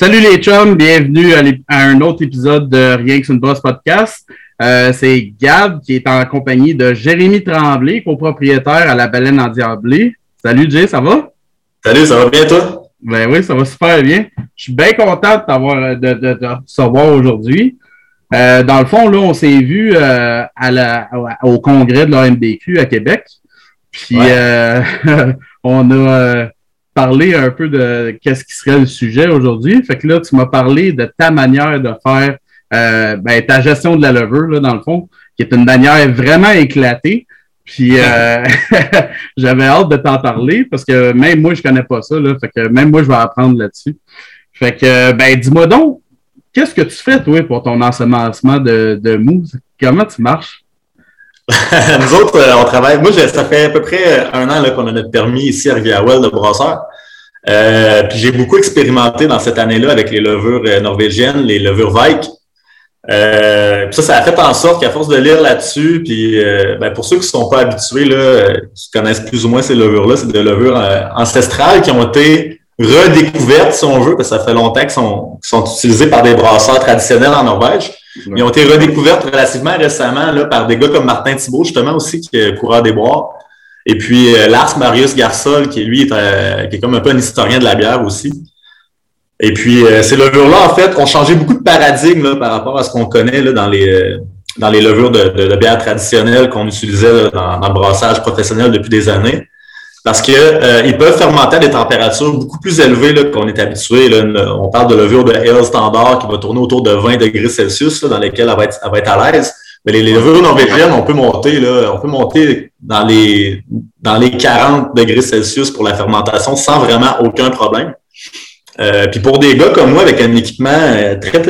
Salut les chums, bienvenue à, un autre épisode de Rien que c'est une brosse podcast. Euh, c'est Gab qui est en compagnie de Jérémy Tremblay, copropriétaire à la Baleine en Diablé. Salut Jay, ça va? Salut, ça va bien toi? Ben oui, ça va super bien. Je suis bien content de de, de, de recevoir aujourd'hui. Euh, dans le fond, là, on s'est vu euh, à la, au congrès de l'AMDQ à Québec. Puis on a parler un peu de qu'est-ce qui serait le sujet aujourd'hui. Fait que là, tu m'as parlé de ta manière de faire euh, ben, ta gestion de la levure, là, dans le fond, qui est une manière vraiment éclatée. Puis euh, j'avais hâte de t'en parler parce que même moi, je connais pas ça. Là, fait que même moi, je vais apprendre là-dessus. Fait que ben dis-moi donc, qu'est-ce que tu fais, toi, pour ton ensemencement de, de mousse? Comment tu marches? Nous autres, euh, on travaille. Moi, ça fait à peu près un an qu'on a notre permis ici à Rivière-Well de brosseur. Euh, puis j'ai beaucoup expérimenté dans cette année-là avec les levures euh, norvégiennes, les levures Vike. Euh, ça, ça a fait en sorte qu'à force de lire là-dessus, puis ben, pour ceux qui ne sont pas habitués, là, qui connaissent plus ou moins ces levures-là, c'est des levures ancestrales qui ont été redécouvertes, si on veut, parce que ça fait longtemps qu'elles sont, sont utilisées par des brasseurs traditionnels en Norvège. Ils ont été redécouvertes relativement récemment là, par des gars comme Martin Thibault, justement, aussi, qui est coureur des bois. Et puis euh, Lars Marius Garsol, qui lui est, euh, qui est comme un peu un historien de la bière aussi. Et puis euh, ces levures-là, en fait, ont changé beaucoup de paradigme par rapport à ce qu'on connaît là, dans les dans les levures de, de, bière traditionnelles qu'on utilisait dans, le brassage professionnel depuis des années. Parce que ils peuvent fermenter à des températures beaucoup plus élevées qu'on est habitué. On parle de levure de ale standard qui va tourner autour de 20 degrés Celsius, dans lesquelles elle va être, elle va être à l'aise. Mais les, levures norvégiennes, on peut monter, là, on peut monter dans les, dans les 40 degrés Celsius pour la fermentation sans vraiment aucun problème. Euh, puis pour des gars comme moi, avec un équipement euh, très,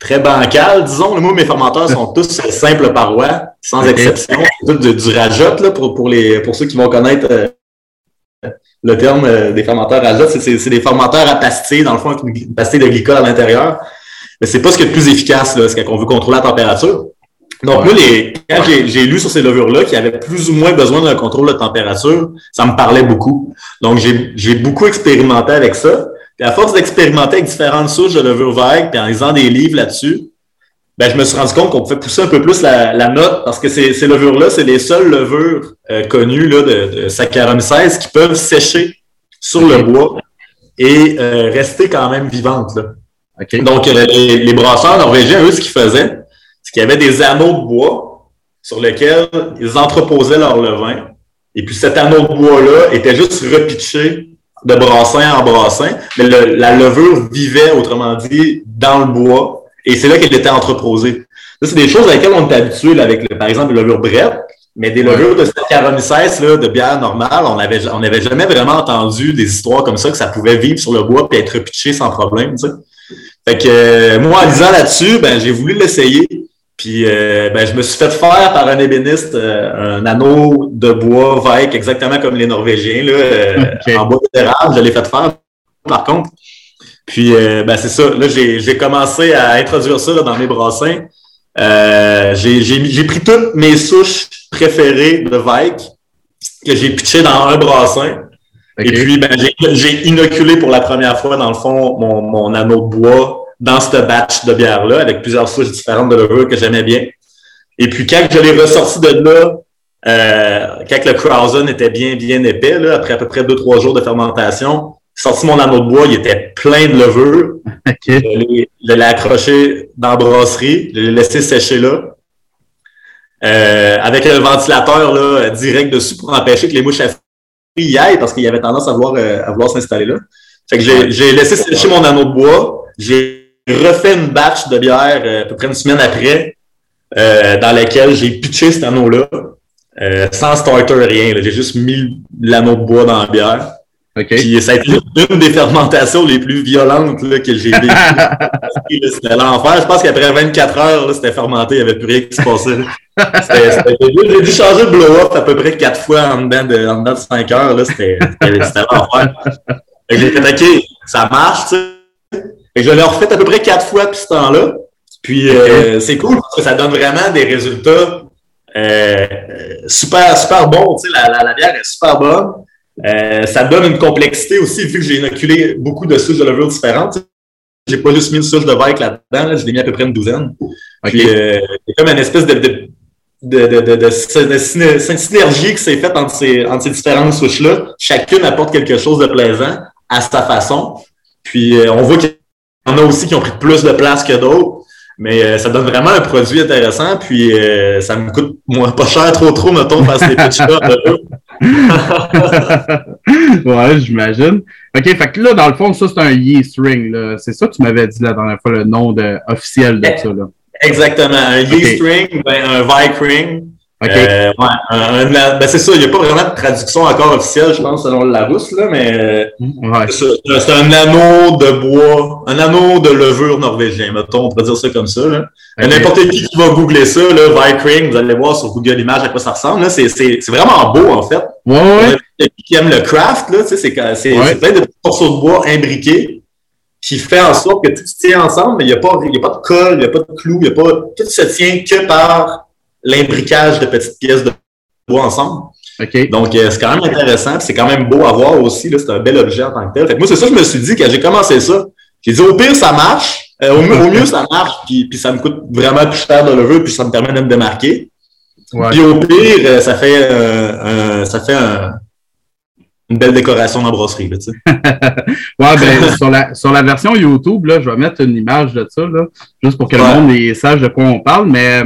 très bancal, disons, moi, mes fermenteurs sont tous simples parois, sans exception. C'est du, du rajot, là, pour, pour, les, pour ceux qui vont connaître euh, le terme des fermenteurs rajot. C'est des fermenteurs à pastille, dans le fond, avec une pastille de glycol à l'intérieur. Mais c'est pas ce qui est le plus efficace, là, c'est qu'on veut contrôler la température. Donc, moi, les, quand j'ai lu sur ces levures-là qui avaient plus ou moins besoin d'un contrôle de température, ça me parlait beaucoup. Donc, j'ai beaucoup expérimenté avec ça. Puis à force d'expérimenter avec différentes souches de levures vagues, puis en lisant des livres là-dessus, ben, je me suis rendu compte qu'on pouvait pousser un peu plus la, note parce que ces, ces levures-là, c'est les seules levures euh, connues là, de, de Saccharomyces qui peuvent sécher sur le bois et euh, rester quand même vivantes. Là. Donc, euh, les, les, brasseurs norvégiens, eux, ce qu'ils faisaient, qu'il y avait des anneaux de bois sur lesquels ils entreposaient leur levain. Et puis cet anneau de bois-là était juste repitché de brassin en brassin, mais la levure vivait, autrement dit, dans le bois, et c'est là qu'elle était entreposée. Ça, c'est des choses à lesquelles on est habitué, avec, par exemple, les levures brette, mais des levures de Saccharomyces, là, de bière normale, on n'avait on avait jamais vraiment entendu des histoires comme ça, que ça pouvait vivre sur le bois et être repitché sans problème, tu sais. Fait que, euh, moi, en lisant là-dessus, ben, j'ai voulu l'essayer. Puis euh, ben, je me suis fait faire par un ébéniste euh, un anneau de bois Vike, exactement comme les Norvégiens, là, euh, en bois d'érable. Je l'ai fait faire, par contre. Puis ben, c'est ça. Là, j'ai commencé à introduire ça dans mes brassins. j'ai pris toutes mes souches préférées de Vike que j'ai pitché dans un brassin. Et puis, ben, j'ai inoculé pour la première fois, dans le fond, mon, mon anneau de bois dans ce batch de bière-là, avec plusieurs souches différentes de levure que j'aimais bien. Et puis, quand je l'ai ressorti de là, euh, quand le Krausen était bien, bien épais, là, après à peu près deux, trois jours de fermentation, sorti mon anneau de bois, il était plein de levure. Je l'ai accroché dans la brasserie, je l'ai laissé sécher là. Euh, avec un ventilateur là, direct dessus pour empêcher que les mouches à y aillent parce qu'il y avait tendance à vouloir, euh, à vouloir s'installer là. Fait que j'ai laissé sécher mon anneau de bois. J'ai refait une batch de bière euh, à peu près une semaine après, euh, dans laquelle j'ai pitché cet anneau-là, euh, sans starter, rien. J'ai juste mis l'anneau de bois dans la bière. Okay. Puis ça a été une des fermentations les plus violentes là, que j'ai vécues. c'était l'enfer. Je pense qu'après 24 heures, c'était fermenté, il n'y avait plus rien qui se passait. J'ai dû changer de blow-up à peu près quatre fois en dedans de, en dedans de 5 heures. C'était l'enfer. J'ai fait OK, ça marche, tu sais. Et je l'ai refait à peu près quatre fois depuis ce temps-là. Puis euh, c'est cool parce que ça donne vraiment des résultats euh, super, super bons. Tu sais, la, la, bière est super bonne. Euh, ça donne une complexité aussi, vu que j'ai inoculé beaucoup de souches de levure différentes. j'ai pas juste mis une souche de Vike là-dedans, je l'ai mis à peu près une douzaine. Puis, euh, il y a comme une espèce de, de, de, de, de synergie qui s'est faite entre ces, entre ces différentes souches-là. Chacune apporte quelque chose de plaisant à sa façon. Puis, euh, on voit qu'il y en a aussi qui ont pris plus de place que d'autres. Mais euh, ça donne vraiment un produit intéressant, puis euh, ça me coûte moins pas cher trop trop, mettons, parce que les petits Ouais, j'imagine. OK, fait que là, dans le fond, ça, c'est un yeast ring. C'est ça que tu m'avais dit la dernière fois, le nom de, officiel de ça. Là. Exactement. Un yeast ring, ben, un Vic ring. Euh, ouais, ben c'est ça, il n'y a pas vraiment de traduction encore officielle, je pense, selon le Larousse, là, mais ouais. c'est un anneau de bois, un anneau de levure norvégien, mettons, on pourrait dire ça comme ça. N'importe qui qui va googler ça, là, Vikring, vous allez voir sur Google Images à quoi ça ressemble. C'est vraiment beau, en fait. Ouais, ouais. Qui aime le craft, là, c'est plein de petits morceaux de bois imbriqués qui fait en sorte que tout se tient ensemble, mais il n'y a, pas, a pas de colle, il n'y a pas de clou, il y a pas, tout se tient que par l'imbriquage de petites pièces de bois ensemble. Donc, euh, c'est quand même intéressant. C'est quand même beau à voir aussi. C'est un bel objet en tant que tel. Fait moi, c'est ça que je me suis dit quand j'ai commencé ça. J'ai dit, au pire, ça marche. Euh, au, mieux, ça marche. Puis, puis, ça me coûte vraiment plus cher de le lever. Puis ça me permet de me démarquer. Puis au pire, euh, ça fait, un, ça fait une belle décoration d'embrasserie. ouais, ben, sur, la, sur la version YouTube, là, je vais mettre une image de ça, là, juste pour que le monde sache de quoi on parle. Mais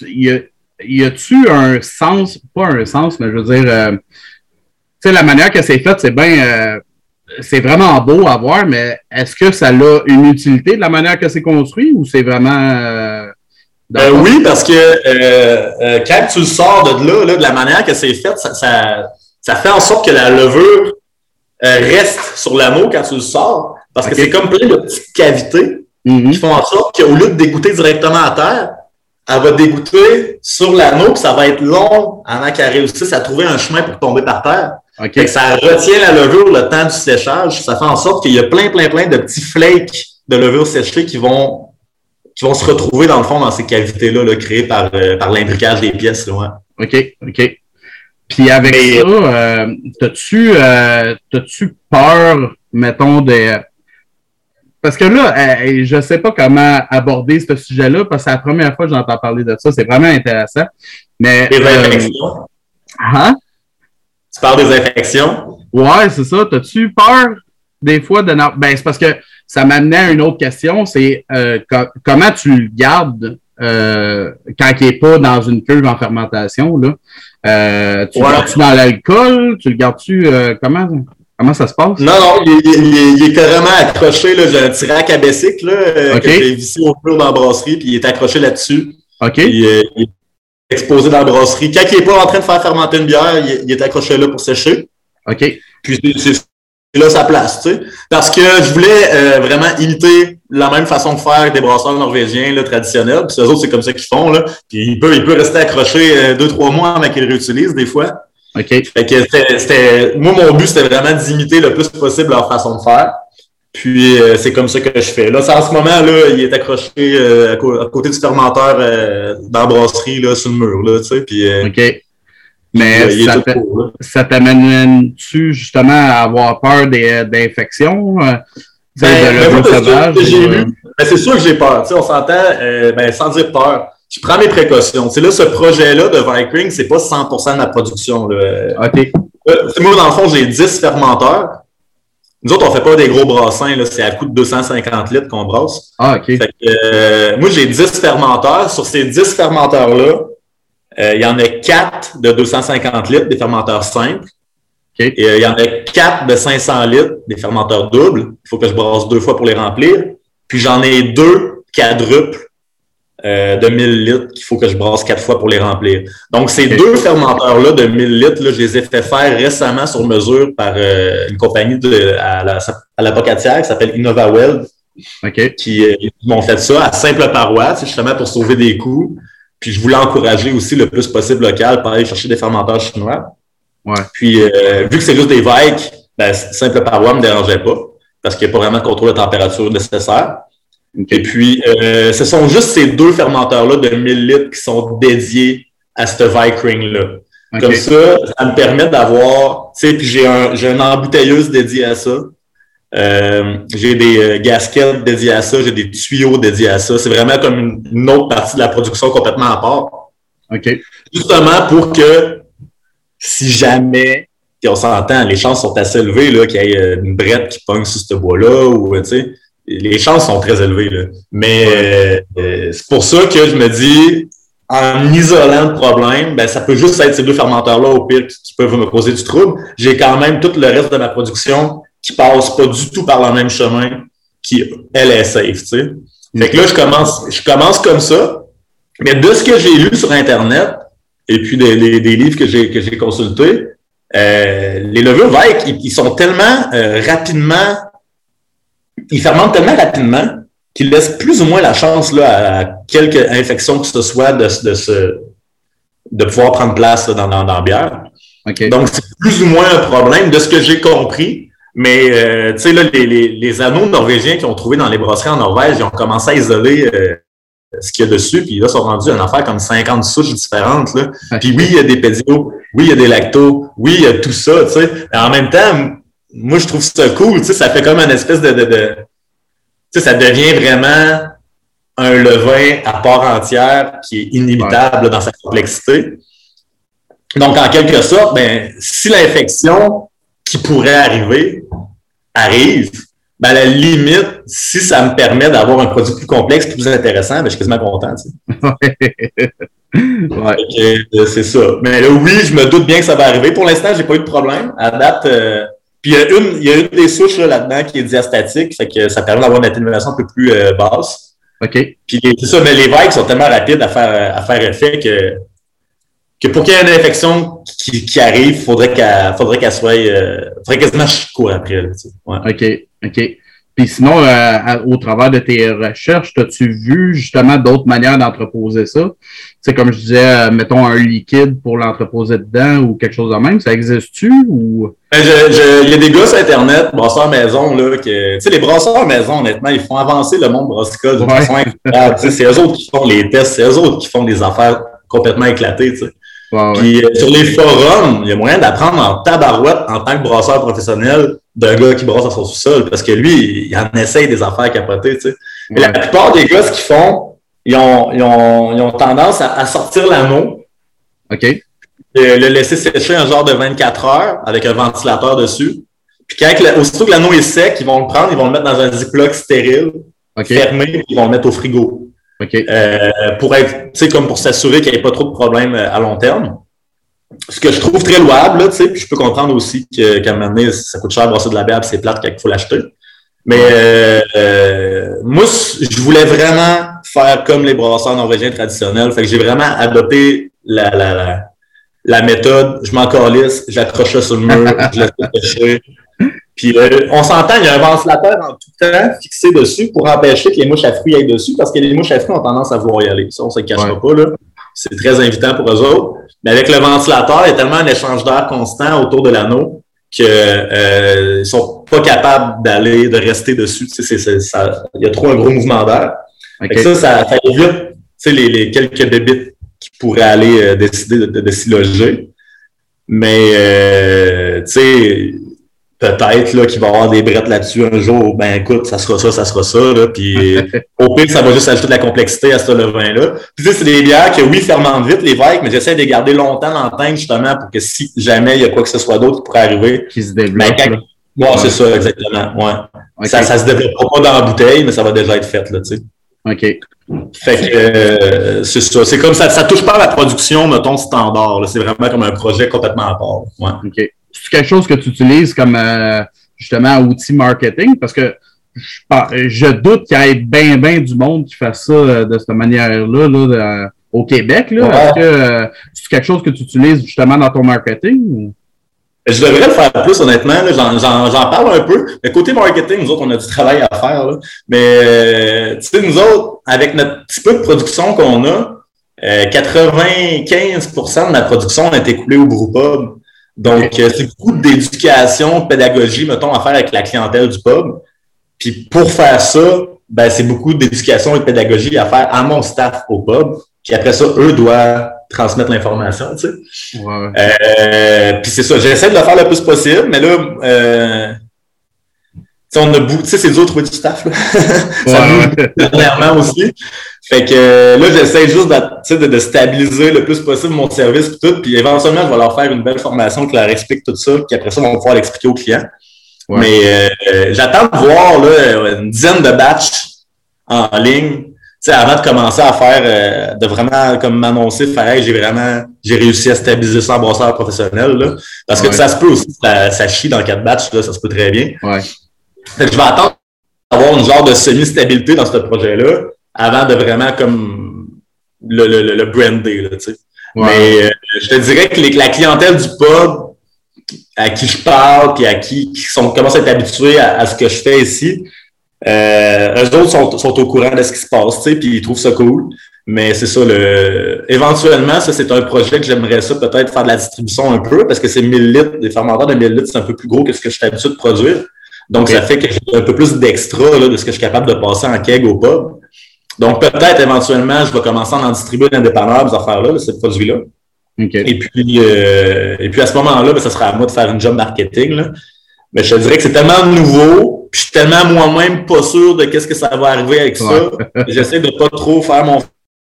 il y a-tu un sens, pas un sens, mais je veux dire, euh, tu sais, la manière que c'est fait, c'est bien, euh, c'est vraiment beau à voir, mais est-ce que ça a une utilité de la manière que c'est construit ou c'est vraiment. Euh, oui, parce que quand tu le sors de là, de la manière que c'est fait, ça, ça, fait en sorte que la levure reste sur l'anneau quand tu le sors, parce que c'est comme plein de petites cavités mm-hmm. qui font en sorte qu'au lieu de dégoûter directement à terre, elle va dégoûter sur l'anneau, puis ça va être long avant qu'elle réussisse à trouver un chemin pour tomber par terre. Okay. ça retient la levure le temps du séchage. Ça fait en sorte qu'il y a plein, plein, plein de petits flakes de levure séchée qui vont, qui vont se retrouver dans le fond dans ces cavités-là là, créées par, euh, par l'imbriquage des pièces. Là, OK, OK. Puis avec ça, euh, t'as-tu euh, peur, mettons, des parce que là, euh, je ne sais pas comment aborder ce sujet-là, parce que c'est la première fois que j'entends parler de ça. C'est vraiment intéressant. Mais, des euh, infections? Hein? Tu parles des infections? Ouais, c'est ça. T'as-tu peur des fois de. Ben, c'est parce que ça m'amenait à une autre question. C'est euh, comment tu le gardes quand il n'est pas dans une cuve en fermentation? Là? tu le gardes-tu dans l'alcool? Tu le gardes-tu comment? Comment ça se passe? Non, non, il, est carrément accroché. J'ai un petit rack à là, euh, que j'ai vissé au mur dans la brasserie, puis il est accroché là-dessus. OK. Euh, il, est exposé dans la brasserie. Quand il n'est pas en train de faire fermenter une bière, il, est accroché là pour sécher. OK. Puis c'est là sa place, tu sais. Parce que je voulais euh, vraiment imiter la même façon de faire des brasseurs norvégiens là, traditionnels. Puis eux autres, c'est comme ça qu'ils font. Là. Puis il peut, il peut rester accroché deux, trois mois avant qu'il réutilise des fois. OK. Fait que c'était, moi, mon but, c'était vraiment d'imiter le plus possible leur façon de faire. Puis euh, c'est comme ça que je fais. Là, en ce moment, là, il est accroché euh, à, côté du fermenteur euh, dans la brasserie, là, sur le mur, là, tu sais. Puis, OK. Mais ça, t'amène-tu justement à avoir peur des, d'infections? Ben, ben, c'est sûr que j'ai peur. Tu sais, on s'entend, ben, sans dire peur je prends mes précautions. Là, ce projet-là de Vikring, c'est pas 100% de ma production. Là. OK. Euh, moi, dans le fond, j'ai 10 fermenteurs. Nous autres, on fait pas des gros brassins, c'est à coût de 250 litres qu'on brasse. Ah, OK. Euh, moi, j'ai 10 fermenteurs. Sur ces 10 fermenteurs-là, euh, il y en a 4 de 250 litres, des fermenteurs simples. Okay. Et il y en a 4 de 500 litres, des fermenteurs doubles. Il faut que je brasse deux fois pour les remplir. Puis j'en ai deux quadruples euh, de 1000 litres qu'il faut que je brasse quatre fois pour les remplir. Donc, ces deux fermenteurs-là de 1000 litres, là, je les ai fait faire récemment sur mesure par euh, une compagnie de, à, la, à la Pocatière qui s'appelle InnovaWeld, qui, euh, qui m'ont fait ça à simple paroi, justement pour sauver des coûts. Puis, je voulais encourager aussi le plus possible local par aller chercher des fermenteurs chinois. Ouais. Puis, vu que c'est juste des Vikes, ben, simple paroi ne me dérangeait pas parce qu'il n'y a pas vraiment de contrôle de température nécessaire. Et puis, euh, ce sont juste ces deux fermenteurs-là de 1000 litres qui sont dédiés à ce Vikring-là. Comme ça, ça me permet d'avoir, tu sais, puis j'ai un, j'ai une embouteilleuse dédiée à ça. Euh, j'ai des euh, gasquettes dédiées à ça, j'ai des tuyaux dédiés à ça. C'est vraiment comme une, autre partie de la production complètement à part. OK. Justement pour que si jamais, puis on s'entend, les chances sont assez élevées qu'il y ait une brette qui pogne sur ce bois-là ou tu sais les chances sont très élevées. Là. Mais euh, c'est pour ça que je me dis, en isolant le problème, ben, ça peut juste être ces deux fermenteurs-là, au pire, qui, peuvent me causer du trouble. J'ai quand même tout le reste de ma production qui passe pas du tout par le même chemin, qui, elle, est safe, tu sais. Fait que là, je commence, je commence comme ça. Mais de ce que j'ai lu sur Internet, et puis des, des, livres que j'ai, que j'ai consultés, euh, les levures Vike, ils, sont tellement euh, rapidement il fermente tellement rapidement qu'il laisse plus ou moins la chance là, à quelques infections que ce soit de, de, de pouvoir prendre place dans, dans, la bière. Donc, c'est plus ou moins un problème de ce que j'ai compris. Mais euh, tu sais, là, les, les, les, anneaux norvégiens qu'ils ont trouvé dans les brasseries en Norvège, ils ont commencé à isoler euh, ce qu'il y a dessus, puis là, ils sont rendus une affaire comme 50 souches différentes. Là. Puis oui, il y a des pédios, oui, il y a des lactos, oui, il y a tout ça, tu sais. Mais en même temps, moi, je trouve ça cool. Tu sais, ça fait comme une espèce de, de, de tu sais, ça devient vraiment un levain à part entière qui est inévitable dans sa complexité. Donc, en quelque sorte, ben, si l'infection qui pourrait arriver arrive, ben, à la limite, si ça me permet d'avoir un produit plus complexe, plus intéressant, ben, je suis quasiment content. Ouais. Euh, c'est ça. Mais là, oui, je me doute bien que ça va arriver. Pour l'instant, j'ai pas eu de problème. À date, euh, puis il y a une, il y a une des souches là-dedans qui est diastatique, fait que ça permet d'avoir une atténuation un peu plus euh, basse. OK. Puis c'est ça, mais les vagues sont tellement rapides à faire, à faire effet que, que pour qu'il y ait une infection qui, qui arrive, il faudrait qu'elle faudrait qu'elle soit. Euh, faudrait quasiment je cours après. Là, ouais. OK. OK. Puis sinon, euh, au travers de tes recherches, as-tu vu justement d'autres manières d'entreposer ça? C'est comme je disais, euh, mettons un liquide pour l'entreposer dedans ou quelque chose de même. Ça existe-tu ou? Ben, il y a des gars sur Internet, brasseurs maison, là, que, tu sais, les brasseurs maison, honnêtement, ils font avancer le monde brassicole d'une façon incroyable. c'est eux autres qui font les tests, c'est eux autres qui font des affaires complètement éclatées, tu sais. Puis euh, sur les forums, il y a moyen d'apprendre en tabarouette en tant que brasseur professionnel d'un gars qui brasse à son sous-sol parce que lui, il en essaye des affaires capotées, tu sais. Mais la plupart des gars, ce qu'ils font, ils ont, ils ont, ils ont tendance à, sortir l'anneau. OK. Et le laisser sécher un genre de 24 heures avec un ventilateur dessus. Puis quand, aussitôt que l'anneau est sec, ils vont le prendre, ils vont le mettre dans un ziploc stérile, fermé, ils vont le mettre au frigo. Euh, pour être, tu sais, comme pour s'assurer qu'il n'y ait pas trop de problèmes euh, à long terme. Ce que je trouve très louable, tu sais, je peux comprendre aussi qu'à un moment donné, ça coûte cher brasser de la bière, c'est plate qu'il faut l'acheter. Mais euh, moi, je voulais vraiment faire comme les brasseurs norvégiens traditionnels. Fait que j'ai vraiment adopté la, la, la, méthode. Je m'en calisse, j'accroche ça sur le mur, je laisse pêcher. Puis euh, on s'entend, il y a un ventilateur en tout temps fixé dessus pour empêcher que les mouches à fruits aillent dessus parce que les mouches à fruits ont tendance à vouloir y aller. Ça, on ne se cachera pas. Là. C'est très invitant pour eux autres. Mais avec le ventilateur, il y a tellement un échange d'air constant autour de l'anneau qu'ils euh, sont pas capables d'aller, de rester dessus. Tu sais, ça, il y a trop un gros mouvement d'air. Ça, ça, ça évite tu sais, les, les quelques bébites qui pourraient aller euh, décider de, de, de s'y loger. Mais, euh, tu sais, peut-être là qu'il va y avoir des brettes là-dessus un jour, ben écoute, ça sera ça, ça sera ça, là, puis au pire, ça va juste ajouter de la complexité à ce levain-là. Puis tu sais, c'est des bières que oui, fermentent vite, les vagues, mais j'essaie de les garder longtemps dans le tank, justement, pour que si jamais il y a quoi que ce soit d'autre qui pourrait arriver, qui se développe. Ben, ouais, c'est ça, exactement. Ouais. Ça, ça se développera pas dans la bouteille, mais ça va déjà être fait, là, tu sais. OK. Fait que euh, c'est ça. C'est comme ça, ça touche pas à la production, mettons, standard. C'est vraiment comme un projet complètement à part. Ouais. OK c'est quelque chose que tu utilises comme euh, justement outil marketing? Parce que je, doute qu'il y ait bien, bien du monde qui fasse ça euh, de cette manière-là là, au Québec. Là. Est-ce que euh, c'est quelque chose que tu utilises justement dans ton marketing? Je devrais le faire plus, honnêtement. J'en parle un peu. Mais côté marketing, nous autres, on a du travail à faire. Mais tu sais, nous autres, avec notre petit peu de production qu'on a, 95% de la production a été coulée au brewpub. Donc, euh, c'est beaucoup d'éducation, de pédagogie, mettons, à faire avec la clientèle du pub. Puis pour faire ça, ben, c'est beaucoup d'éducation et de pédagogie à faire à mon staff au pub. Puis après ça, eux doivent transmettre l'information, tu sais. Ouais. Euh, puis c'est ça, j'essaie de le faire le plus possible, mais là, euh, on a tu sais, c'est dur de trouver du staff, là. ça bouge dernièrement aussi. Fait que euh, là, j'essaie juste de, de, stabiliser le plus possible mon service et tout. Puis éventuellement, je vais leur faire une belle formation qui leur explique tout ça. Puis après ça, on va pouvoir l'expliquer aux clients. Mais euh, j'attends de voir là, une dizaine de batchs en ligne avant de commencer à faire, euh, de vraiment comme m'annoncer, faire j'ai vraiment, j'ai réussi à stabiliser ça en brasseur professionnel. Là, parce que ça se peut aussi, ça, ça chie dans quatre batchs, là, ça se peut très bien. Ouais. Je vais attendre d'avoir une genre de semi-stabilité dans ce projet-là avant de vraiment comme le, le, le brander. Là, sais. Mais euh, je te dirais que la clientèle du pub à qui je parle, puis à qui, qui sont, commencent à être habitués à, à, ce que je fais ici, euh, eux autres sont, sont, au courant de ce qui se passe, tu sais, puis ils trouvent ça cool. Mais c'est ça, le... éventuellement, ça, c'est un projet que j'aimerais ça peut-être faire de la distribution un peu, parce que c'est 1000 litres, des fermenteurs de 1000 litres, c'est un peu plus gros que ce que je suis habitué de produire. Donc, ça fait que j'ai un peu plus d'extra de ce que je suis capable de passer en keg au pub. Donc, peut-être éventuellement, je vais commencer à en distribuer dans des ces affaires-là, ces produits-là. Et, puis, euh, et puis, à ce moment-là, ben, ça sera à moi de faire une job marketing. Là. Mais je te dirais que c'est tellement nouveau, puis je suis tellement moi-même pas sûr de qu'est-ce que ça va arriver avec ça. J'essaie de pas trop faire mon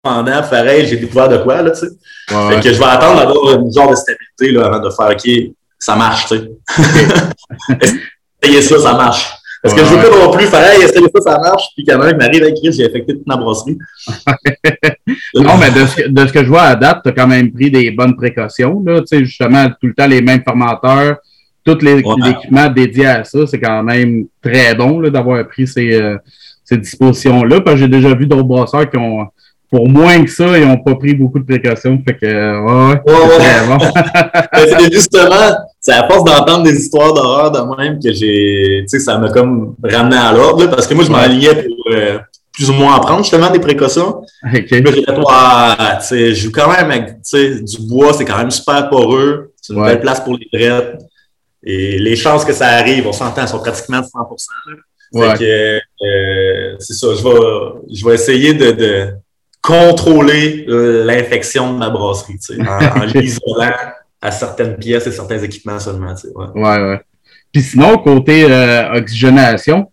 pendant, pareil, j'ai découvert de quoi, là, tu sais. fait que je vais attendre d'avoir une genre de stabilité, là, avant de faire, OK, ça marche, tu sais. Essayez ça, ça marche. Parce que je veux pas non plus faire, hey, essayez ça, ça marche, puis quand même m'arrive avec Chris, j'ai affecté toute ma brasserie. non, mais de ce, de ce, que je vois à date, tu as quand même pris des bonnes précautions, là, tu sais, justement, tout le temps les mêmes formateurs, tous les équipements dédiés à ça, c'est quand même très bon d'avoir pris ces, euh, ces dispositions-là. Parce que j'ai déjà vu d'autres brasseurs qui ont, pour moins que ça, ils n'ont pas pris beaucoup de précautions. Fait que, ouais, ouais, c'est justement, c'est à force d'entendre des histoires d'horreur de même que j'ai, tu sais, ça m'a comme ramené à l'ordre, parce que moi, je m'alignais pour euh, plus ou moins en prendre justement des précautions. Okay. tu sais, je joue quand même avec, tu sais, du bois, c'est quand même super poreux. C'est une belle place pour les drettes. Et les chances que ça arrive, on s'entend, sont pratiquement de 100 là. que, euh, c'est ça, je vais, je vais essayer de, de contrôler l'infection de ma brasserie, tu sais, en, en l'isolant à certaines pièces et certains équipements seulement, tu sais. Ouais, ouais. ouais. Puis sinon, côté euh, oxygénation,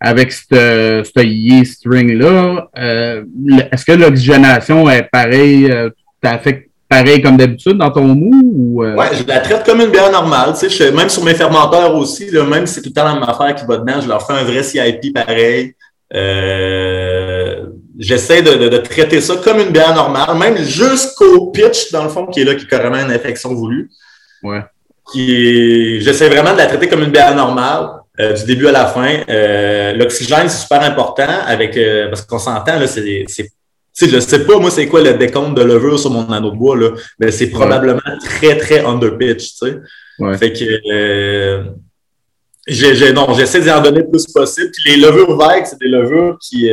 avec ce yeast string-là, euh, est-ce que l'oxygénation est pareille, euh, fait pareil comme d'habitude dans ton mou? Ou, euh? Ouais, je la traite comme une bière normale. Tu sais, même sur mes fermenteurs aussi, là, même si c'est tout le temps la même affaire qui va dedans, je leur fais un vrai CIP pareil. Euh, J'essaie de, de, traiter ça comme une bière normale, même jusqu'au pitch, dans le fond, qui est là, qui est carrément une infection voulue. Ouais. J'essaie vraiment de la traiter comme une bière normale. Euh, du début à la fin. Euh, L'oxygène, c'est super important avec euh, parce qu'on s'entend, là, c'est sais, je sais pas, moi, c'est quoi le décompte de levure sur mon anneau de bois, là, mais c'est probablement très, très underpitch, tu sais. Ouais. Fait que, j'ai, non, j'essaie d'y en donner le plus possible. Puis les levures vertes, c'est des levures qui,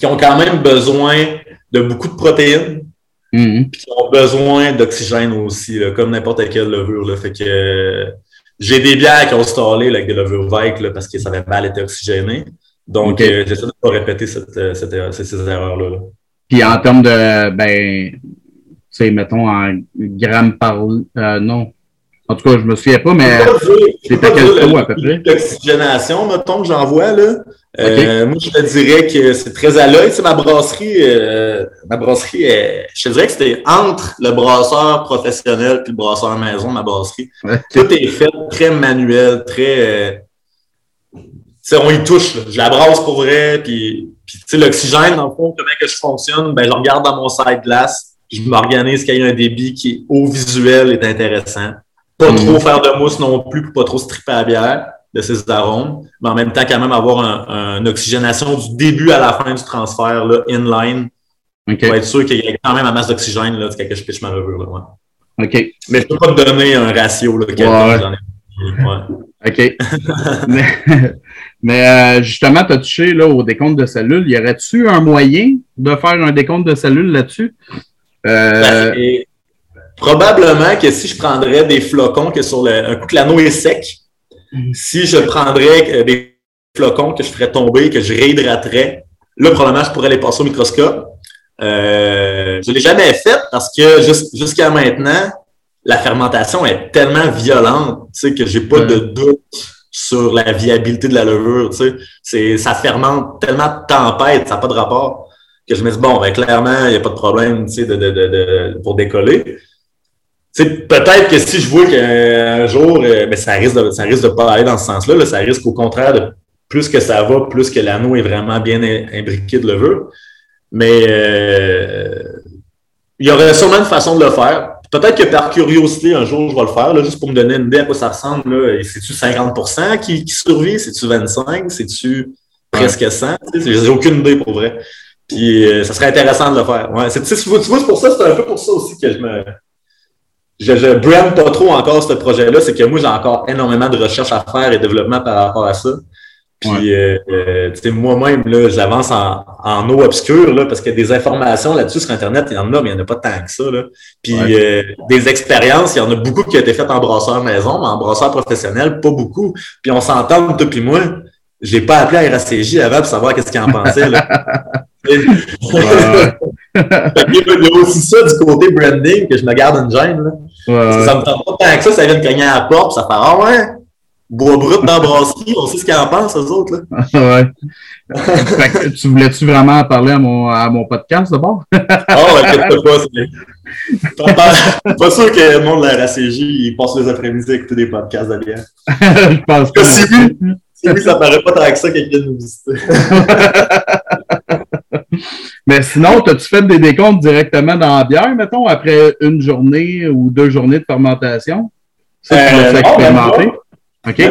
qui ont quand même besoin de beaucoup de protéines. Mm-hmm. Puis qui ont besoin d'oxygène aussi, là, comme n'importe quelle levure. Là. Fait que euh, j'ai des bières qui ont stallé avec des levures là, parce que ça avait mal été oxygéné. Donc, euh, j'essaie de ne pas répéter cette, euh, cette, euh, ces, ces erreurs-là. Puis en termes de, ben, tu sais, mettons en grammes par... Euh, non. En tout cas, je me souviens pas, mais c'est à quel taux à peu près? L'oxygénation, mettons, que j'envoie, là. Euh, moi, je te dirais que c'est très à l'œil. Tu sais, ma brasserie, euh, ma brasserie, est, je te dirais que c'était entre le brasseur professionnel et le brasseur maison, ma brasserie. Tout est fait très manuel, très on y touche. Je la brasse pour vrai. Puis, puis l'oxygène, dans le fond, comment que je fonctionne, ben, je regarde dans mon side glass. Je m'organise qu'il y ait un débit qui, au visuel, est intéressant. Pas mm-hmm. trop faire de mousse non plus pour pas trop stripper la bière de ses arômes, mais en même temps, quand même avoir une oxygénation du début à la fin du transfert, là, inline. Pour être sûr qu'il y ait quand même un masse d'oxygène, là, que je pitch ma levure, là, ouais. OK. Mais je peux pas te donner un ratio, là, OK. mais, euh, justement, tu as touché là, au décompte de cellules. Y aurait-tu un moyen de faire un décompte de cellules là-dessus? Euh... Ben, probablement que si je prendrais des flocons que sur le, un coup que l'anneau est sec, mm. si je prendrais euh, des flocons que je ferais tomber, que je réhydraterais, là, probablement, je pourrais les passer au microscope. Euh, je ne l'ai jamais fait parce que jusqu'à maintenant, la fermentation est tellement violente tu sais, que j'ai pas de doute sur la viabilité de la levure. Tu sais. Ça fermente tellement de tempêtes, ça n'a pas de rapport, que je me dis, bon, ben, clairement, il n'y a pas de problème tu sais, de, de, de, pour décoller. Peut-être que si je vois qu'un jour, euh, ben, ça risque de ça risque de pas aller dans ce sens-là. Là, ça risque au contraire de plus que ça va, plus que l'anneau est vraiment bien imbriqué de levure. Mais euh, il y aurait sûrement une façon de le faire. Peut-être que par curiosité, un jour, je vais le faire, là, juste pour me donner une idée à quoi ça ressemble. C'est-tu 50 qui, qui survit? C'est-tu 25? C'est-tu presque 100? J'ai aucune idée pour vrai. Puis euh, ça serait intéressant de le faire. Ouais, c'est, tu vois, c'est pour ça, c'est un peu pour ça aussi que je me. Je, je brand pas trop encore ce projet-là, c'est que moi, j'ai encore énormément de recherche à faire et développement par rapport à ça. Puis, euh, euh, tu sais, moi-même, là, j'avance en, en eau obscure, là, parce que des informations là-dessus sur Internet, il y en a, mais il n'y en a pas tant que ça, là. Puis, euh, des expériences, il y en a beaucoup qui ont été faites en brasseur maison, mais en brasseur professionnel, pas beaucoup. Puis, on s'entend, toi puis moi, j'ai pas appelé à RACJ avant pour savoir qu'est-ce qu'il en pensait, là. il y a aussi ça du côté branding que je me garde une gêne, là. Ça me tente pas tant que ça, ça vient de cogner à la porte, ça fait « Ah ouais! » bois brut dans brasserie, on sait ce qu'ils en pensent, eux autres. Là. ouais. tu voulais-tu vraiment parler à mon, à mon podcast d'abord? oh, inquiète pas. Pas, pas sûr que le monde de la RACJ il passe les après-midi à écouter des podcasts de bière. Je pense pas. Si oui, si oui, ça paraît pas tant que ça quelqu'un nous visiter. Mais sinon, as-tu fait des décomptes directement dans la bière, mettons, après une journée ou deux journées de fermentation? Ça, tu euh, expérimenté? OK.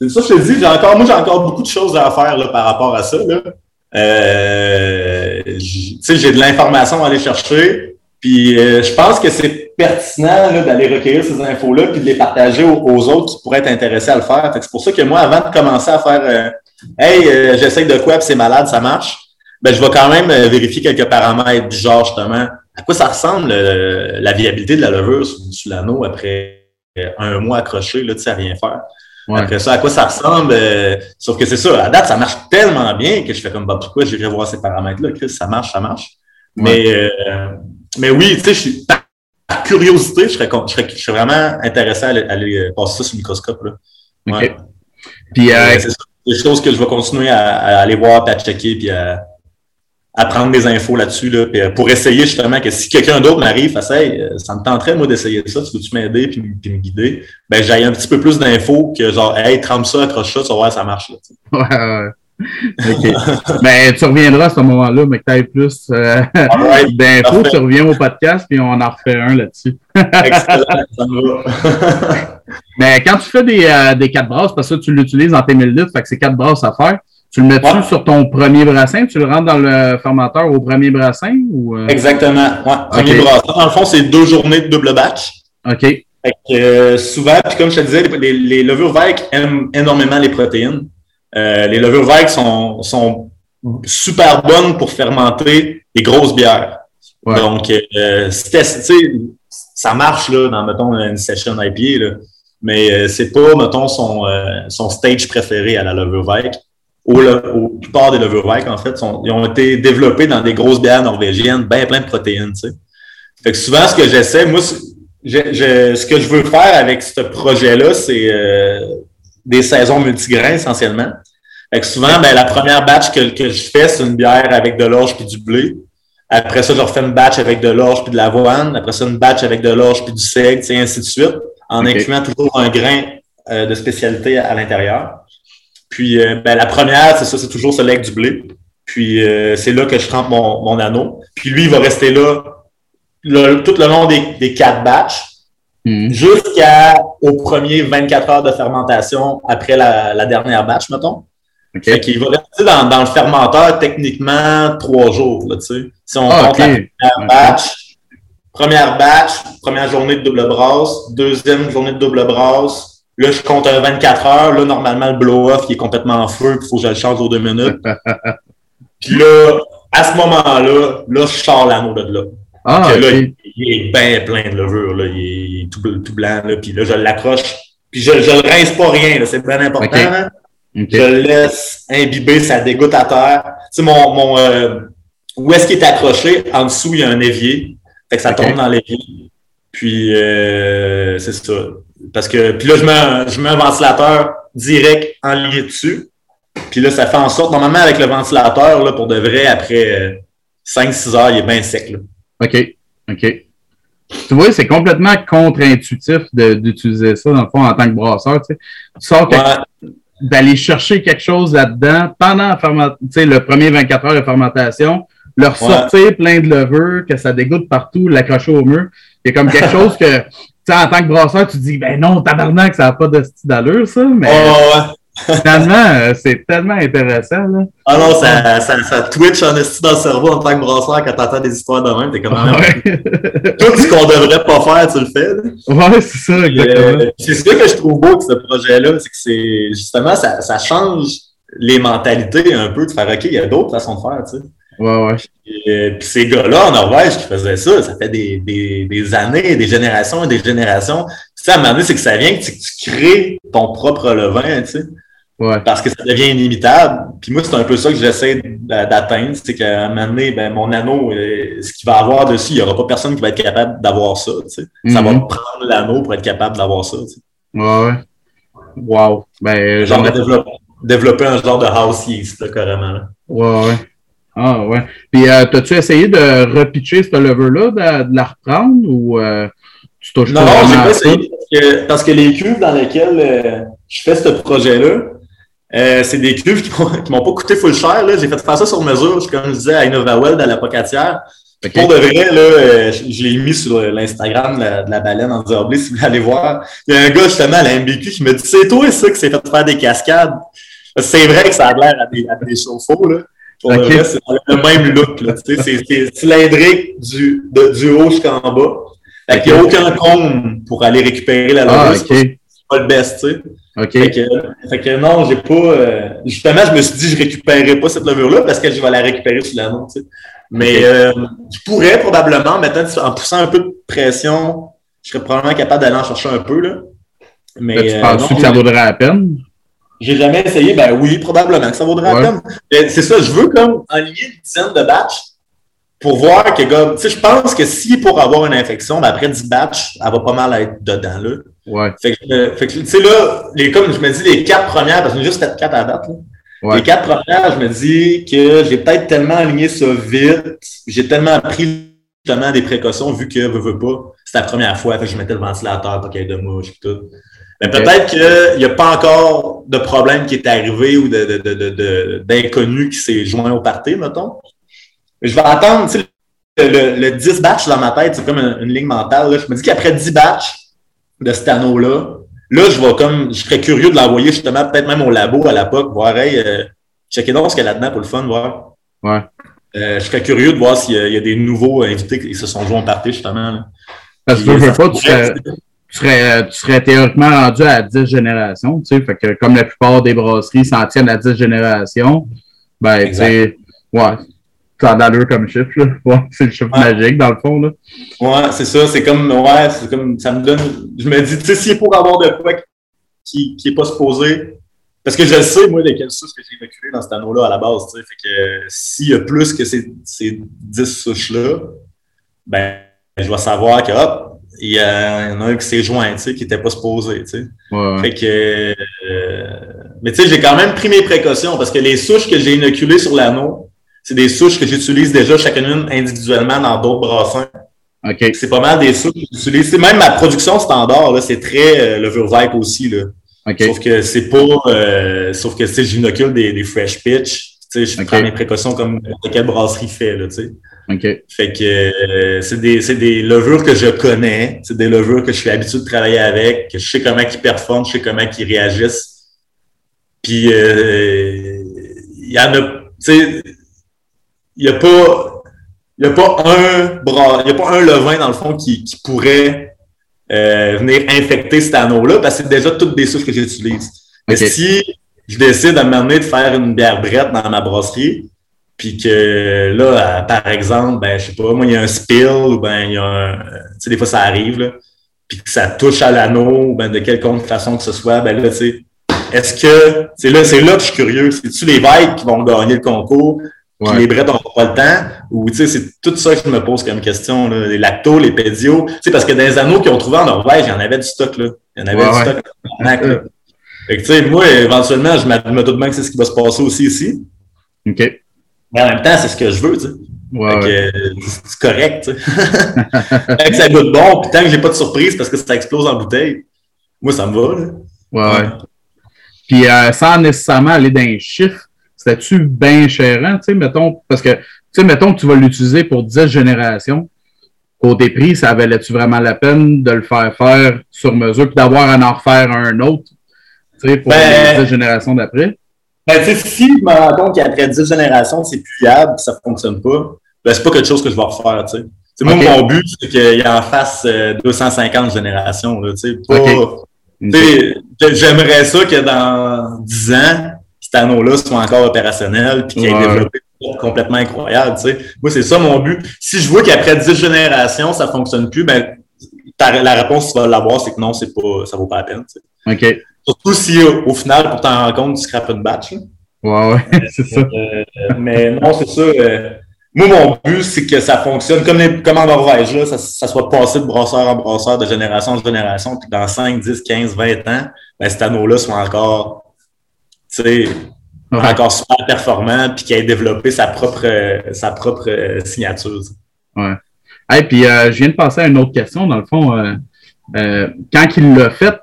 C'est ça, je te dis, j'ai encore, moi, j'ai encore beaucoup de choses à faire là, par rapport à ça. Là. Euh, j'ai de l'information à aller chercher. Puis euh, je pense que c'est pertinent d'aller recueillir ces infos-là puis de les partager aux, autres qui pourraient être intéressés à le faire. C'est pour ça que moi, avant de commencer à faire euh, Hey, euh, j'essaie de quoi, puis c'est malade, ça marche, ben, je vais quand même vérifier quelques paramètres du genre justement à quoi ça ressemble la viabilité de la levure sur l'anneau après un mois accroché, là, tu sais, à rien faire? Après ça, à quoi ça ressemble? Euh, sauf que c'est ça, à date, ça marche tellement bien que je fais comme, bah, pourquoi j'irai voir ces paramètres-là? Chris, ça marche, ça marche. Mais, euh, mais oui, tu sais, je suis, par curiosité, je serais, je serais, je serais vraiment intéressé à aller, euh, passer ça sur le microscope, là. Ouais. Puis, c'est des choses que je vais continuer à, aller voir, puis à checker, puis à, à prendre des infos là-dessus là, euh, pour essayer justement que si quelqu'un d'autre m'arrive, fasse hey, euh, ça me tenterait moi d'essayer ça, tu veux-tu m'aider puis, puis, me guider, ben j'ai un petit peu plus d'infos que genre hey, trempe ça, accroche ça, tu vas voir ça marche. Là. OK. ben, tu reviendras à ce moment-là, mais que tu aies plus euh, d'infos, tu reviens au podcast puis on en refait un là-dessus. Excellent, ça va. mais quand tu fais des, des quatre brasses, parce que tu l'utilises en tes 1000 litres, fait que c'est quatre brasses à faire, tu le mets-tu sur ton premier brassin? Tu le rentres dans le fermenteur au premier brassin? Ou, euh? Exactement. Ouais. Premier brassin. Dans le fond, c'est deux journées de double batch. OK. Fait que, euh, souvent, puis comme je te disais, les, les levures vagues aiment énormément les protéines. Euh, les levures vagues sont, sont super bonnes pour fermenter des grosses bières. Donc, euh, ça marche là, dans, mettons, une session IPA, là, mais c'est pas, mettons, son, son stage préféré à la levure vague au, au plupart des levures en fait, sont, ils ont été développés dans des grosses bières norvégiennes, bien plein de protéines, tu sais. Fait que souvent, ce que j'essaie, moi, ce que je veux faire avec ce projet-là, c'est euh, des saisons multigrains essentiellement. Fait que souvent, ben, la première batch que, que je fais, c'est une bière avec de l'orge puis du blé. Après ça, je refais une batch avec de l'orge puis de l'avoine. Après ça, une batch avec de l'orge puis du seigle, et ainsi de suite, en incluant toujours un grain euh, de spécialité à l'intérieur. Puis euh, ben, la première, c'est ça, c'est toujours ce lait du blé. Puis euh, c'est là que je trempe mon, mon, anneau. Puis lui, il va rester là tout le long des, des quatre batchs hmm. jusqu'au premier 24 heures de fermentation après la, la dernière batch, mettons. Okay. Fait qu'il va rester dans, dans, le fermenteur techniquement trois jours, là, tu sais. Si on ah, compte la première batch, première batch, première journée de double brasse, deuxième journée de double brasse, Là, je compte un 24 heures. Là, normalement, le blow-off, il est complètement en feu. Il faut que je le change aux deux minutes. puis là, à ce moment-là, là, je sors l'anneau de là. Ah, là, il, est bien plein de levure. Là. Il est tout, tout blanc. Là, puis là, je l'accroche. Puis je ne le rince pas rien. C'est bien important. Hein. Je le laisse imbiber, ça dégoûte à terre. Tu sais, mon, mon euh, où est-ce qu'il est accroché? En dessous, il y a un évier. Fait que ça tombe dans l'évier. Puis, euh, c'est ça. Parce que, puis là, je mets, un, je mets un ventilateur direct enligné dessus. Puis là, ça fait en sorte, normalement, avec le ventilateur, là, pour de vrai, après 5-6 heures, il est bien sec. Là. OK. OK. Tu vois, c'est complètement contre-intuitif d'utiliser ça, dans le fond, en tant que brasseur. Tu, sais. tu sors d'aller chercher quelque chose là-dedans pendant le premier 24 heures de fermentation, leur sortir plein de levure, que ça dégoûte partout, l'accrocher au mur. Il y a comme quelque chose que, en tant que brasseur, tu dis, ben non, tabarnak, ça n'a pas de style d'allure, ça. Mais, Finalement, euh, c'est tellement intéressant. Là. Ah non, ça, ça, ça twitch en esti dans le cerveau en tant que brasseur quand t'entends des histoires de même. T'es comme ah, Tout ce qu'on devrait pas faire, tu le fais. Ouais, c'est ça, exactement. Euh, c'est ce que je trouve beau ce projet-là, c'est que c'est justement, ça, ça change les mentalités un peu de faire OK, il y a d'autres façons de faire, tu sais. Ouais, ouais. Puis ces gars-là en Norvège qui faisaient ça, ça fait des, des, des années, des générations et des générations. Ça, à un moment donné, c'est que ça vient que tu, tu crées ton propre levain, tu sais. Parce que ça devient inimitable. Puis moi, c'est un peu ça que j'essaie d'atteindre. C'est qu'à un moment donné, ben, mon anneau, euh, ce qu'il va avoir dessus, il n'y aura pas personne qui va être capable d'avoir ça. Ça va me mhm. prendre l'anneau pour être capable d'avoir ça. Ouais, ouais. Wow. Ben, genre développer, développer, un genre de house yeast, là, carrément. Là. Ouais, ouais. Ah, ouais. Puis, euh, as-tu essayé de repitcher ce lever-là, de, la reprendre ou euh, tu touches non, Non, j'ai pas essayé parce que, les cuves dans lesquelles euh, je fais ce projet-là, euh, c'est des cuves qui m'ont pas coûté full cher. J'ai fait faire ça sur mesure, comme je disais, à InnovaWell, à la Pocatière. Pour de vrai, là, euh, je l'ai mis sur l'Instagram de, la, baleine en disant, si vous voulez aller voir. Il y a un gars, justement, à la MBQ, qui me dit, c'est toi, ça, qui s'est fait faire des cascades. C'est vrai que ça a l'air à des, à des chauffe-eau, là. Pour de vrai, c'est le même look, là. C'est cylindrique du, du haut jusqu'en bas. Fait qu'il n'y a aucun cône pour aller récupérer la ah, C'est pas le best, tu sais. OK. Fait que, non, j'ai pas. Euh, justement, je me suis dit, je récupérerai pas cette levure-là parce que je vais la récupérer sous l'anneau. Tu sais. Mais euh, je pourrais probablement, maintenant, en poussant un peu de pression, je serais probablement capable d'aller en chercher un peu. Là. Mais, tu euh, penses que ça vaudrait la peine? J'ai jamais essayé. Ben oui, probablement que ça vaudrait la peine. C'est ça, je veux comme enligner une dizaine de batchs pour voir que, tu sais, je pense que si pour avoir une infection, ben après 10 batchs, elle va pas mal être dedans, là. Ouais. Fait que, fait que tu sais, là, les, comme je me dis, les quatre premières, parce que j'ai juste fait quatre à date, là. Les quatre premières, je me dis que j'ai peut-être tellement aligné ça vite, j'ai tellement pris justement des précautions vu que, veux, veux pas, c'est la première fois, que je mettais le ventilateur pour qu'il y ait de mouches et tout. Mais peut-être qu'il n'y a pas encore de problème qui est arrivé ou d'inconnu de, de, de, qui s'est joint au party, mettons. Je vais attendre, tu sais, le, le, 10 batch dans ma tête, c'est comme une, ligne mentale. Là. Je me dis qu'après 10 batchs de cet anneau-là, là, je vais comme, je serais curieux de l'envoyer justement, peut-être même au labo à l'époque, voir, hey, euh, checker donc ce qu'il y a là-dedans pour le fun, voir. Ouais. Euh, je serais curieux de voir s'il y, a des nouveaux invités qui se sont joués en partie, justement. Là. Parce que je veux pas, tu serais, tu serais, tu serais théoriquement rendu à 10 générations, tu sais, fait que comme la plupart des brasseries s'en tiennent à 10 générations, ben, tu sais, ouais, ça d'allure comme chiffre, là. Ouais, c'est le chiffre magique, dans le fond, là. Ouais, c'est ça. C'est comme, ouais, c'est comme, ça me donne, je me dis, tu sais, s'il pour avoir de quoi qui, qui est pas supposé, parce que je sais, moi, lesquelles souches que j'ai évacuées dans cet anneau-là à la base, tu sais. Fait que s'il y a plus que ces, ces 10 souches-là, ben, je vais savoir que, hop, il y, en a un qui s'est joint, tu sais, qui n'était pas supposé, tu sais. Ouais. Fait que, euh, mais tu sais, j'ai quand même pris mes précautions parce que les souches que j'ai inoculées sur l'anneau, c'est des souches que j'utilise déjà chacune individuellement dans d'autres brassins. OK. C'est pas mal des souches que j'utilise. Même ma production standard, c'est très euh, levure vibe aussi. Là. Sauf que c'est pas. Euh, sauf que j'inocule des, des fresh pitch. Je prends mes précautions comme quelle brasserie fait. Là, OK. Fait que euh, c'est des, des levures que je connais. C'est des levures que je suis habitué de travailler avec, que je sais comment ils performent, je sais comment ils réagissent. Puis il y en a. tu sais il n'y a pas, il a pas un bras, il a pas un levain, dans le fond, qui, qui pourrait euh, venir infecter cet anneau-là, parce que c'est déjà toutes des souches que j'utilise. Mais si je décide à m'amener de faire une bière brette dans ma brasserie, puis que là, par exemple, ben, je sais pas, moi, il y a un spill, ou ben, il y a un, tu sais, des fois, ça arrive, là, puis que ça touche à l'anneau, ben, de quelconque façon que ce soit, ben là, tu sais, est-ce que, c'est là, c'est là que je suis curieux, c'est-tu les vagues qui vont gagner le concours? les brettes n'auront pas le temps? Ou, tu sais, c'est tout ça que je me pose comme question, là. Les lactos, les pédios. Tu sais, parce que dans les anneaux qu'ils ont trouvé en Norvège, il y en avait du stock, là. Il y en avait du stock. Fait que, tu sais, moi, éventuellement, je me doute bien que c'est ce qui va se passer aussi ici. OK. Mais en même temps, c'est ce que je veux, tu sais. Ouais, c'est correct, tu sais. ça goûte bon, puis tant que j'ai pas de surprise parce que ça explose en bouteille, moi, ça me va, là. Ouais, ouais. Puis euh, sans nécessairement aller dans les chiffres, c'était-tu bien chérant, tu sais, mettons, parce que, tu sais, mettons que tu vas l'utiliser pour 10 générations. Côté prix, ça valait-tu vraiment la peine de le faire faire sur mesure puis d'avoir à en refaire un autre, tu sais, pour ben, les 10 générations d'après? Ben, tu sais, si je me rends compte qu'après 10 générations, c'est plus viable, ça ne fonctionne pas, ben, c'est pas quelque chose que je vais refaire, tu sais. Moi, mon but, c'est qu'il en fasse 250 euh, générations, tu sais, pas... J'aimerais ça que dans 10 ans, cet anneau-là soit encore opérationnel puis qu'il ait développé complètement incroyable. Tu sais. Moi, c'est ça mon but. Si je vois qu'après 10 générations, ça ne fonctionne plus, ben, la réponse tu vas l'avoir, c'est que non, c'est pas, ça vaut pas la peine. Tu sais. OK. Surtout si au, final, pour t'en rendre compte, tu scrapes une batch. Là. Ouais, ouais, c'est ça. Euh, mais non, c'est ça. Euh, moi, mon but, c'est que ça fonctionne comme, les, comme en Norvège, là, ça, ça soit passé de brasseur en brasseur, de génération en génération, puis dans 5, 10, 15, 20 ans, ben, cet anneau-là soit encore, tu sais, encore super performant, puis qu'il ait développé sa propre, sa propre euh, signature. Ouais. Et puis, euh, je viens de passer à une autre question. Dans le fond, euh, quand il l'a fait,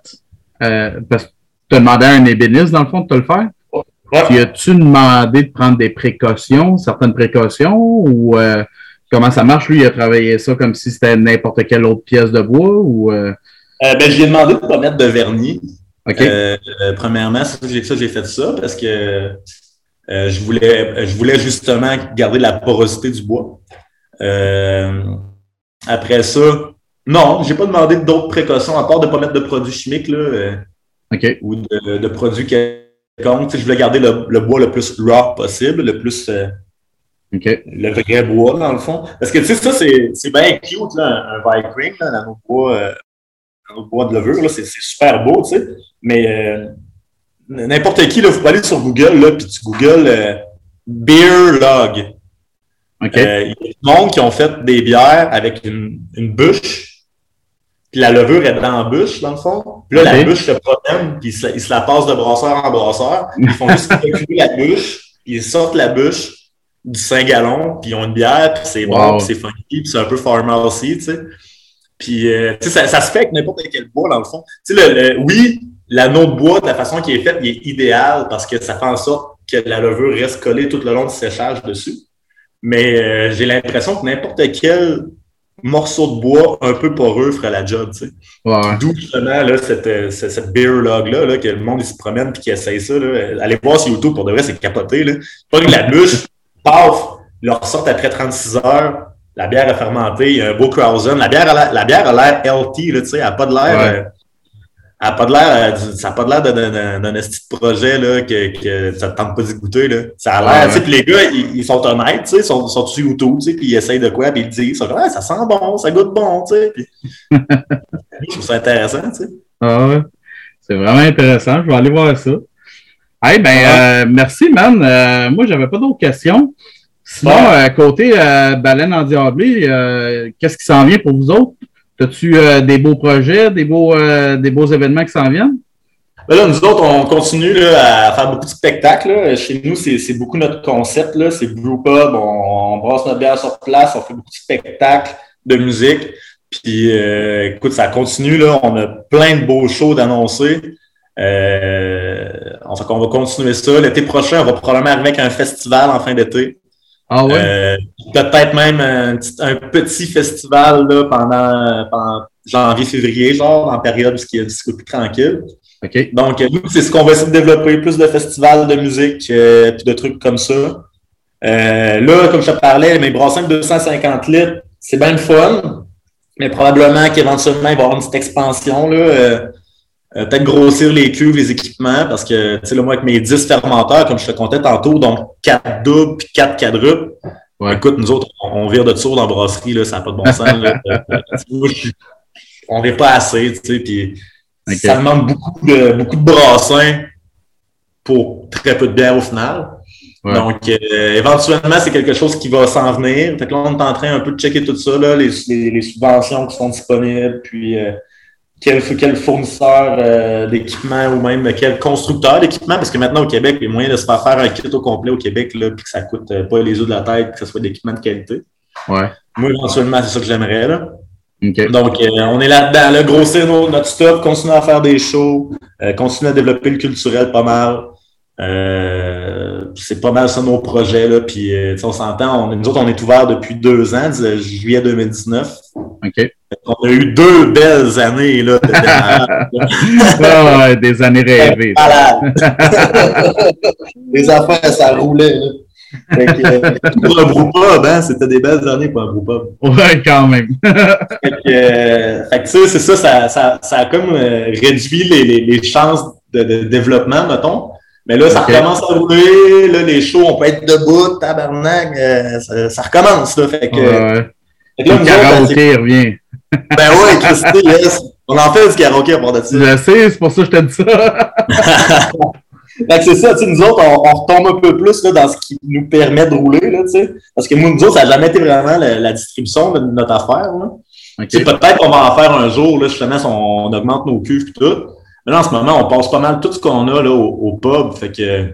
parce que tu as demandé à un ébéniste, dans le fond, de te le faire? Ouais. as-tu demandé de prendre des précautions, certaines précautions, ou comment ça marche? Lui, il a travaillé ça comme si c'était n'importe quelle autre pièce de bois, ou... ben, je lui ai demandé de ne pas mettre de vernis. Euh, premièrement, ça, j'ai fait ça parce que euh, je, voulais, je voulais justement garder la porosité du bois. Euh, après ça, non, j'ai pas demandé d'autres précautions à part de ne pas mettre de produits chimiques là, ou de, produits quelconques. je voulais garder le, bois le plus raw possible, le plus le vrai bois, dans le fond. Parce que tu sais, ça, c'est bien cute, là, un, Vicring, là, dans nos bois un bois de levure, c'est super beau, tu sais. Mais euh, n'importe qui, là, vous pouvez aller sur Google, là, puis tu googles euh, Beer Log. Euh, il y a des monde qui ont fait des bières avec une, une bûche, puis la levure est dans la bûche, dans le fond. Puis là, la bûche se promène, puis ils se, la passent de brasseur en brasseur. Ils font juste reculer la bûche, puis ils sortent la bûche du 5 gallons, puis ils ont une bière, puis c'est bon, puis c'est funky, puis c'est un peu farmer-aussi, tu sais. Puis, euh, ça, ça se fait avec n'importe quel bois, dans le fond. Tu sais, le, oui, l'anneau de bois, de la façon qu'il est fait, il est idéal parce que ça fait en sorte que la levure reste collée tout le long du séchage dessus. Mais euh, j'ai l'impression que n'importe quel morceau de bois un peu poreux ferait la job, tu sais. D'où justement là, cette, euh, cette, beer log-là, là, que le monde il se promène et qui essaye ça. Là. Allez voir sur YouTube, pour de vrai, c'est capoté. Là. Pas la bûche, paf, leur sortent après 36 heures, la bière est fermentée, il y a un beau Krausen. La bière a a l'air healthy, tu sais, elle n'a pas de l'air. Euh, a pas de l'air, euh, ça n'a pas de l'air d'un petit projet là, que, que ça ne tente pas d'y goûter. Là. Ça a l'air, puis les gars, ils, sont honnêtes, ils sont, sont sur YouTube, puis ils essayent de quoi, puis ils disent, ah, ça sent bon, ça goûte bon, tu sais. Puis... je trouve ça intéressant, tu sais. Ah ouais. C'est vraiment intéressant, je vais aller voir ça. Hey, ben, euh, merci, man. Euh, moi, j'avais pas d'autres questions. Sinon, à côté euh, Baleine en Diablé, euh, qu'est-ce qui s'en vient pour vous autres? As-tu euh, des beaux projets, des beaux, des beaux événements qui s'en viennent? Ben là, nous autres, on continue là, à faire beaucoup de spectacles. Chez nous, c'est beaucoup notre concept. C'est Blue Pub. On, brasse notre bière sur place. On fait beaucoup de spectacles, de musique. Puis, écoute, ça continue. Là. On a plein de beaux shows d'annoncer. Euh, on, on va continuer ça. L'été prochain, on va probablement arriver avec un festival en fin d'été. Ah ouais? Euh, peut-être même un petit, festival là, pendant, janvier-février, genre, en période où il y a un petit peu plus tranquille. Donc, nous, c'est ce qu'on va essayer de développer, plus de festivals de musique euh, puis de trucs comme ça. Euh, là, comme je te parlais, mes brassins de 250 litres, c'est bien le fun, mais probablement qu'éventuellement, il va y avoir une petite expansion. Là, euh, peut-être grossir les cuves, les équipements, parce que, tu sais, moi, avec mes 10 fermenteurs, comme je te comptais tantôt, donc 4 doubles puis 4 quadruples, écoute, nous autres, on, vire de tour dans la brasserie, là, ça n'a pas de bon sens. on ne vire pas assez, tu sais, puis ça demande beaucoup de, beaucoup de brassins pour très peu de bière au final. Donc, euh, éventuellement, c'est quelque chose qui va s'en venir. Fait que là, on est en train un peu de checker tout ça, là, les, les, subventions qui sont disponibles, puis... Euh, quel, quel fournisseur euh, d'équipement ou même quel constructeur d'équipement, parce que maintenant au Québec, il y a moyen de se faire faire un kit au complet au Québec, là, puis que ça coûte euh, pas les yeux de la tête, que ce soit d'équipement de qualité. Ouais. Moi, éventuellement, c'est ça que j'aimerais. Là. OK. Donc, euh, on est là-dedans, là, grossir notre stock, continuer à faire des shows, continuer à développer le culturel pas mal. C'est pas mal ça nos projets. Là. Puis, euh, tu sais, on s'entend, on, nous autres, on est ouverts depuis deux ans, juillet 2019. OK. On a eu deux belles années là, de. Ah, ouais, des années rêvées. Les affaires, ça roulait. Là. Fait que, euh, pour un brewpub, hein, c'était des belles années pour un brewpub. Ouais, quand même. Fait que, euh, fait que, tu sais, c'est ça, ça, ça, ça a comme euh, réduit les, les, les chances de, de développement, mettons. Mais là, ça recommence à rouler. Là, les shows, on peut être debout, tabarnak. euh, ça, ça recommence. Là, fait que, Ouais. fait que là, Le karaoké revient. ben ouais, Christy, yes. On en fait du karaoké à part de ça. Je sais, c'est pour ça que je te dis ça. Fait que c'est ça, tu sais, nous autres, on, on retombe un peu plus là, dans ce qui nous permet de rouler, là, tu sais. Parce que nous, nous autres, ça n'a jamais été vraiment la, la distribution de notre affaire, là. Tu sais, OK. peut-être qu'on va en faire un jour, là, justement, si on, on augmente nos cuves et tout. Mais là, en ce moment, on passe pas mal tout ce qu'on a là, au, au pub. Fait que.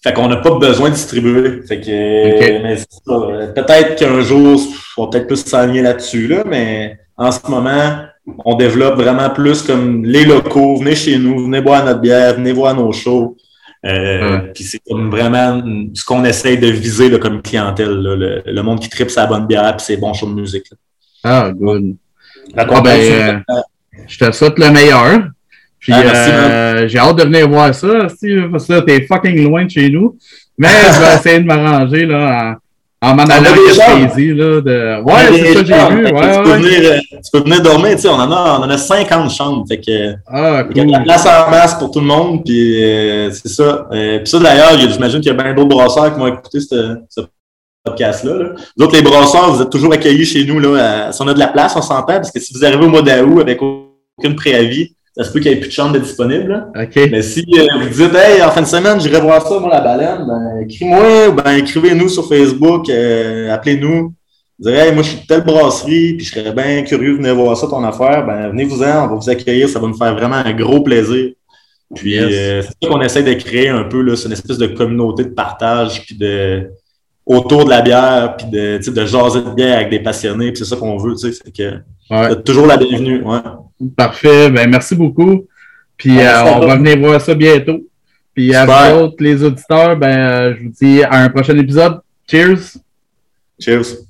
Fait qu'on n'a pas besoin de distribuer. Fait que. Ça. Peut-être qu'un jour, on va peut-être plus s'aligner là-dessus, là, mais en ce moment, on développe vraiment plus comme les locaux. Venez chez nous, venez boire notre bière, venez voir nos shows. Euh, Puis c'est comme vraiment ce qu'on essaye de viser là, comme clientèle, là, le, le monde qui tripe sa bonne bière puis ses bons shows de musique. là. Ah, good. Qu'on Ah, ben, continue. euh, je te souhaite le meilleur. Puis Ah, merci, euh, j'ai hâte de venir voir ça, Steve, parce que t'es fucking loin de chez nous. Mais je vais essayer de m'arranger là, en, en m'en allant à. Gaspésie. Là, de... Ouais, c'est ça que j'ai vu. fait que Ouais, tu, peux ouais. venir, euh, tu peux venir dormir, tu sais, on en a, on en a 50 chambres. Fait que, Ah, il y a de la place en masse pour tout le monde, puis euh, c'est ça. Euh, puis ça, d'ailleurs, j'imagine qu'il y a bien d'autres brasseurs qui vont écouter ce, ce podcast-là. Là. Vous autres, les brasseurs, vous êtes toujours accueillis chez nous. Là, à- si on a de la place, on s'entend, parce que si vous arrivez au mois d'août avec aucun préavis, ça se peut qu'il n'y ait plus de chambre de disponible. Mais si euh, vous dites, hey, en fin de semaine, j'irai voir ça, moi, la baleine, ben, écris-moi, ou ben, écrivez-nous sur Facebook, euh, appelez-nous. Vous direz, hey, moi, je suis de telle brasserie, puis je serais bien curieux de venir voir ça, ton affaire. Ben, venez-vous-en, on va vous accueillir, ça va nous faire vraiment un gros plaisir. Puis, Yes. euh, c'est ça qu'on essaie de créer un peu, là, c'est une espèce de communauté de partage, puis de autour de la bière, puis de, de jaser de bière avec des passionnés, puis c'est ça qu'on veut, tu sais, c'est que Ouais. toujours la bienvenue, ouais. Parfait. Ben, merci beaucoup. Puis Ouais, euh, on va venir voir ça bientôt. Puis à vous autres, les auditeurs, ben, euh, je vous dis à un prochain épisode. Cheers! Cheers!